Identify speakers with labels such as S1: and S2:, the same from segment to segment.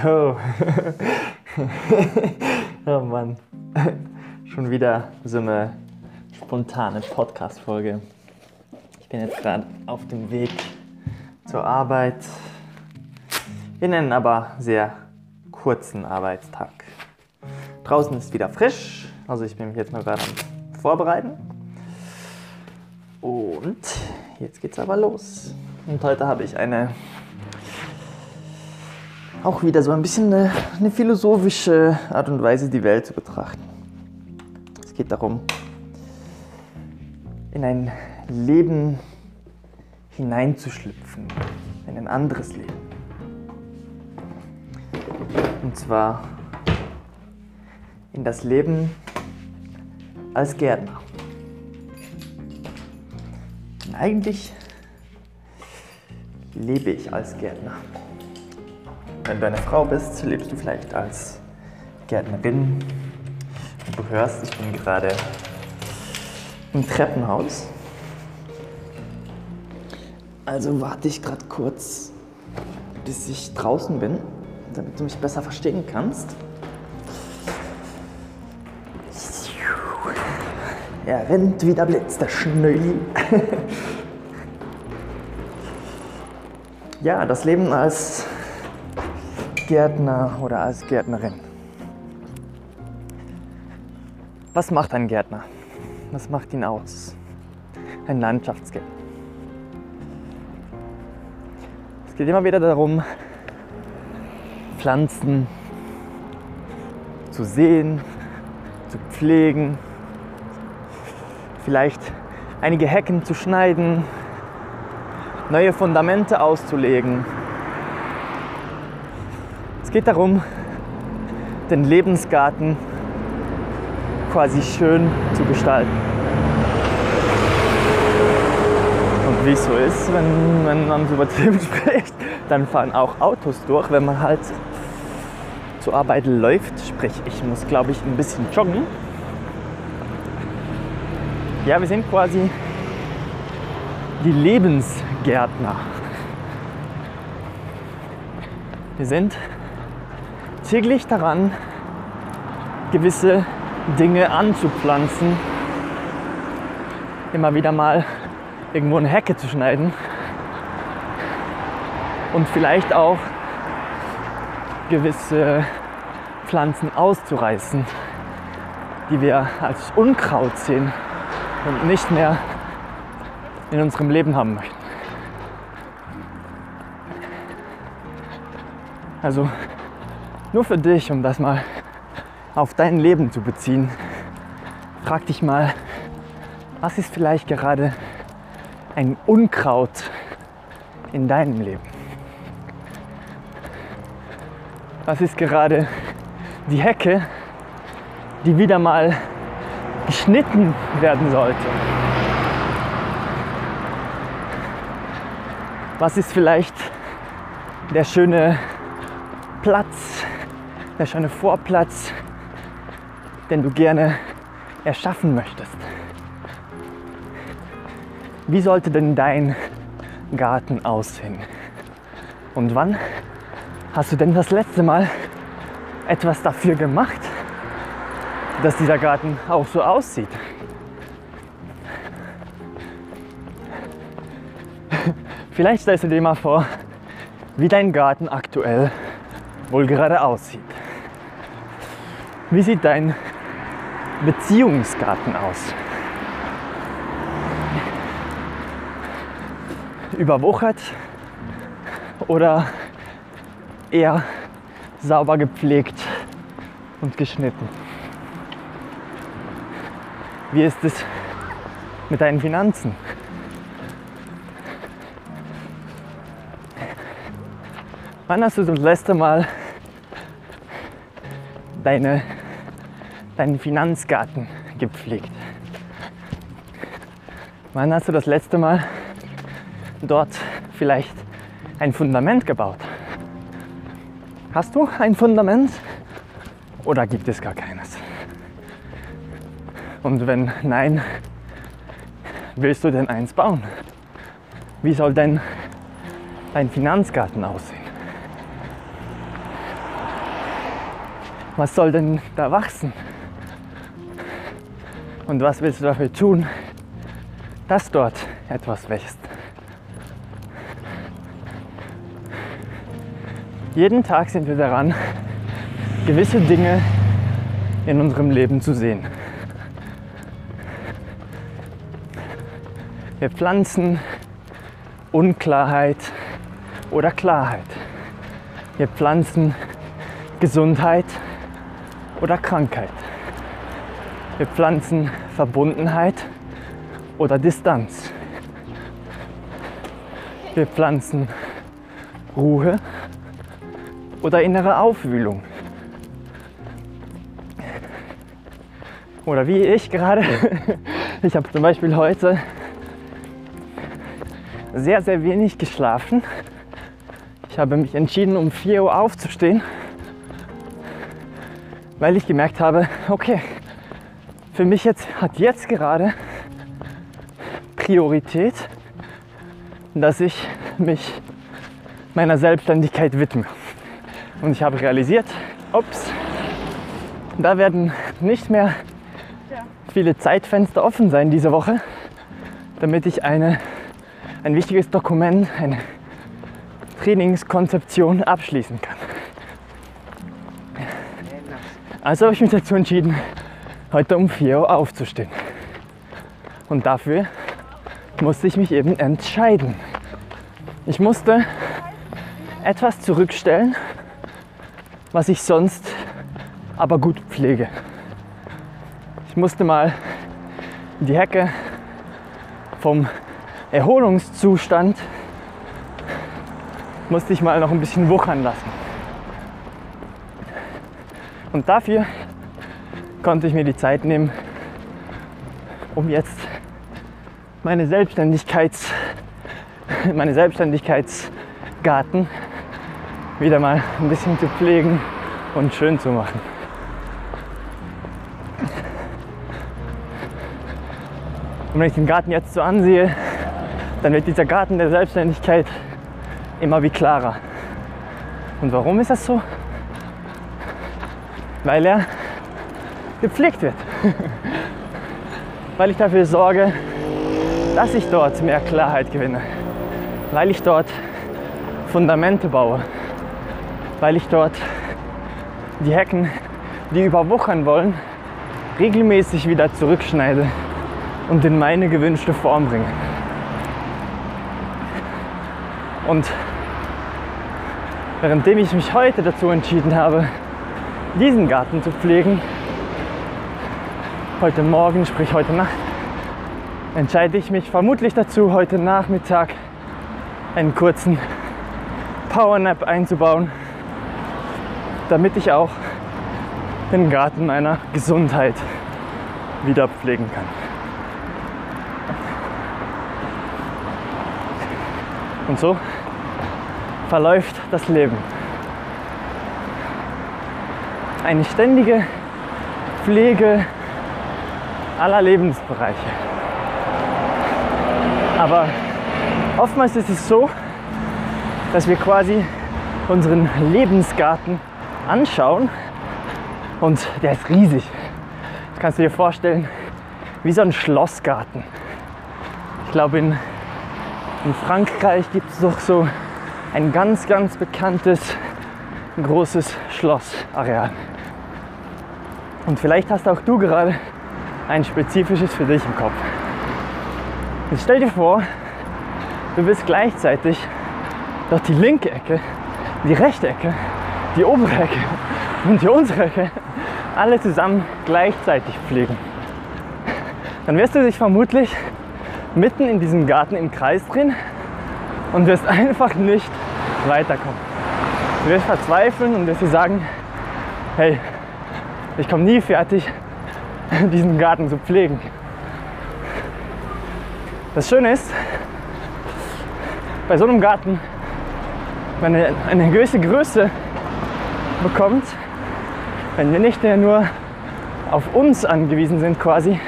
S1: So. oh Mann. Schon wieder so eine spontane Podcast-Folge. Ich bin jetzt gerade auf dem Weg zur Arbeit. In einen aber sehr kurzen Arbeitstag. Draußen ist wieder frisch, also ich bin mich jetzt mal gerade am Vorbereiten. Und jetzt geht's aber los. Und heute habe ich eine auch wieder so ein bisschen eine, eine, philosophische Art und Weise, die Welt zu betrachten. Es geht darum, in ein Leben hineinzuschlüpfen, in ein anderes Leben. Und zwar in das Leben als Gärtner. Und eigentlich lebe ich als Gärtner. Wenn du eine Frau bist, lebst du vielleicht als Gärtnerin. Du hörst, ich bin gerade im Treppenhaus. Also warte ich gerade kurz, bis ich draußen bin, damit du mich besser verstehen kannst. Er rennt wie der Blitz, der Schnöli. ja, das Leben als Gärtner oder als Gärtnerin. Was macht ein Gärtner? Was macht ihn aus? Ein Landschaftsgärtner. Es geht immer wieder darum, Pflanzen zu sehen, zu pflegen, vielleicht einige Hecken zu schneiden, neue Fundamente auszulegen. Geht darum, den Lebensgarten quasi schön zu gestalten. Und wie es so ist, wenn, wenn man so übertrieben spricht, dann fahren auch Autos durch, wenn man halt zur Arbeit läuft. Sprich, ich muss, glaube ich, ein bisschen joggen. Ja, wir sind quasi die Lebensgärtner. Wir sind täglich daran, gewisse Dinge anzupflanzen, immer wieder mal irgendwo eine Hecke zu schneiden und vielleicht auch gewisse Pflanzen auszureißen, die wir als Unkraut sehen und nicht mehr in unserem Leben haben möchten. Also nur für dich, um das mal auf dein Leben zu beziehen, frag dich mal, was ist vielleicht gerade ein Unkraut in deinem Leben? Was ist gerade die Hecke, die wieder mal geschnitten werden sollte? Was ist vielleicht der schöne Platz, der schöne Vorplatz, den du gerne erschaffen möchtest? Wie sollte denn dein Garten aussehen? Und wann hast du denn das letzte Mal etwas dafür gemacht, dass dieser Garten auch so aussieht? Vielleicht stellst du dir mal vor, wie dein Garten aktuell wohl gerade aussieht. Wie sieht dein Beziehungsgarten aus? Überwuchert oder eher sauber gepflegt und geschnitten? Wie ist es mit deinen Finanzen? Wann hast du das letzte Mal deine, deinen Finanzgarten gepflegt? Wann hast du das letzte Mal dort vielleicht ein Fundament gebaut? Hast du ein Fundament oder gibt es gar keines? Und wenn nein, willst du denn eins bauen? Wie soll denn dein Finanzgarten aussehen? was soll denn da wachsen? Und was willst du dafür tun, dass dort etwas wächst? Jeden Tag sind wir daran, gewisse Dinge in unserem Leben zu sehen. Wir pflanzen Unklarheit oder Klarheit. Wir pflanzen Gesundheit oder Krankheit. Wir pflanzen Verbundenheit oder Distanz. Wir pflanzen Ruhe oder innere Aufwühlung. Oder wie ich gerade, ich habe zum Beispiel heute sehr, sehr wenig geschlafen. Ich habe mich entschieden, um 4 Uhr aufzustehen, weil ich gemerkt habe, okay, für mich jetzt hat jetzt gerade Priorität, dass ich mich meiner Selbstständigkeit widme. Und ich habe realisiert, ups, da werden nicht mehr viele Zeitfenster offen sein diese Woche, damit ich eine ein wichtiges Dokument, eine Trainingskonzeption abschließen kann. Also habe ich mich dazu entschieden, heute um 4 Uhr aufzustehen. Und dafür musste ich mich eben entscheiden. Ich musste etwas zurückstellen, was ich sonst aber gut pflege. Ich musste mal die Hecke vom Erholungszustand musste ich mal noch ein bisschen wuchern lassen. Und dafür konnte ich mir die Zeit nehmen, um jetzt meine Selbstständigkeits, meine Selbstständigkeitsgarten wieder mal ein bisschen zu pflegen und schön zu machen. Und wenn ich den Garten jetzt so ansehe, dann wird dieser Garten der Selbstständigkeit immer wie klarer. Und warum ist das so? Weil er gepflegt wird. Weil ich dafür sorge, dass ich dort mehr Klarheit gewinne. Weil ich dort Fundamente baue. Weil ich dort die Hecken, die überwuchern wollen, regelmäßig wieder zurückschneide und in meine gewünschte Form bringe. Und währenddem ich mich heute dazu entschieden habe, diesen Garten zu pflegen, heute Morgen, sprich heute Nacht, entscheide ich mich vermutlich dazu, heute Nachmittag einen kurzen Powernap einzubauen, damit ich auch den Garten meiner Gesundheit wieder pflegen kann. Und so verläuft das Leben. Eine ständige Pflege aller Lebensbereiche. Aber oftmals ist es so, dass wir quasi unseren Lebensgarten anschauen und der ist riesig. Das kannst du dir vorstellen, wie so ein Schlossgarten. Ich glaube, in in Frankreich gibt es doch so ein ganz, ganz bekanntes großes Schlossareal. Und vielleicht hast auch du gerade ein spezifisches für dich im Kopf. Jetzt stell dir vor, du willst gleichzeitig doch die linke Ecke, die rechte Ecke, die obere Ecke und die untere Ecke alle zusammen gleichzeitig pflegen. Dann wirst du dich vermutlich mitten in diesem Garten im Kreis drehen und wirst einfach nicht weiterkommen. Du wirst verzweifeln und wirst dir sagen, hey, ich komme nie fertig, diesen Garten zu pflegen. Das Schöne ist, bei so einem Garten, wenn er eine gewisse Größe bekommt, wenn wir nicht nur auf uns angewiesen sind quasi,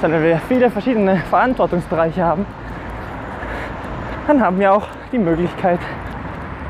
S1: sondern wir viele verschiedene Verantwortungsbereiche haben, dann haben wir auch die Möglichkeit,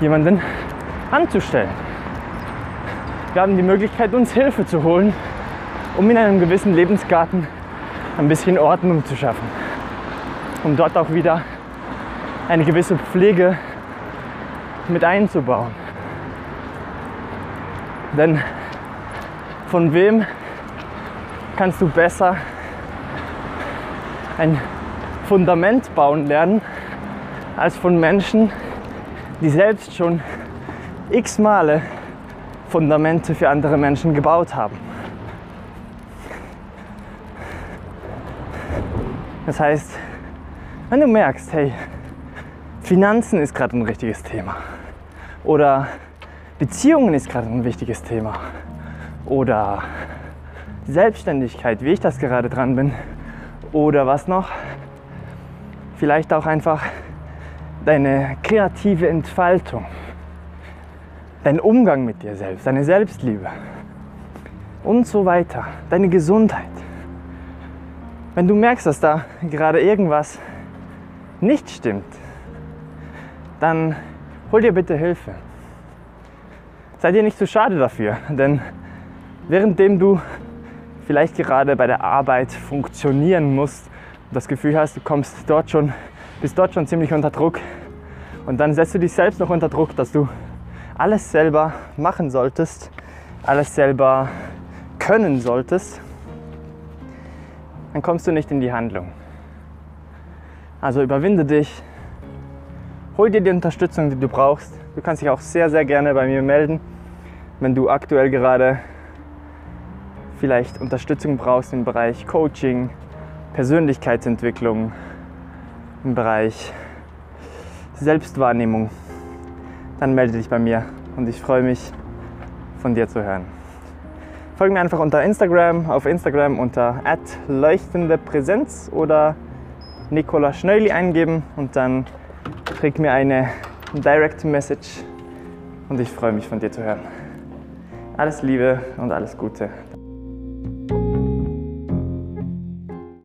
S1: jemanden anzustellen. wir haben die Möglichkeit, uns Hilfe zu holen, um in einem gewissen Lebensgarten ein bisschen Ordnung zu schaffen. Um dort auch wieder eine gewisse Pflege mit einzubauen. Denn von wem kannst du besser ein Fundament bauen lernen, als von Menschen, die selbst schon x Male Fundamente für andere Menschen gebaut haben. Das heißt, wenn du merkst, hey, Finanzen ist gerade ein richtiges Thema oder Beziehungen ist gerade ein wichtiges Thema oder Selbstständigkeit, wie ich das gerade dran bin oder was noch, vielleicht auch einfach deine kreative Entfaltung dein Umgang mit dir selbst, deine Selbstliebe und so weiter, deine Gesundheit. Wenn du merkst, dass da gerade irgendwas nicht stimmt, dann hol dir bitte Hilfe. Sei dir nicht zu schade dafür, denn währenddem du vielleicht gerade bei der Arbeit funktionieren musst und das Gefühl hast, du kommst dort schon, bist dort schon ziemlich unter Druck und dann setzt du dich selbst noch unter Druck, dass du alles selber machen solltest, alles selber können solltest, dann kommst du nicht in die Handlung. Also überwinde dich, hol dir die Unterstützung, die du brauchst. Du kannst dich auch sehr, sehr gerne bei mir melden, wenn du aktuell gerade vielleicht Unterstützung brauchst im Bereich Coaching, Persönlichkeitsentwicklung, im Bereich Selbstwahrnehmung dann melde dich bei mir und ich freue mich, von dir zu hören. Folge mir einfach unter Instagram, auf Instagram unter leuchtende Präsenz oder Nicola Schnöli eingeben und dann krieg mir eine Direct Message und ich freue mich von dir zu hören. Alles Liebe und alles Gute.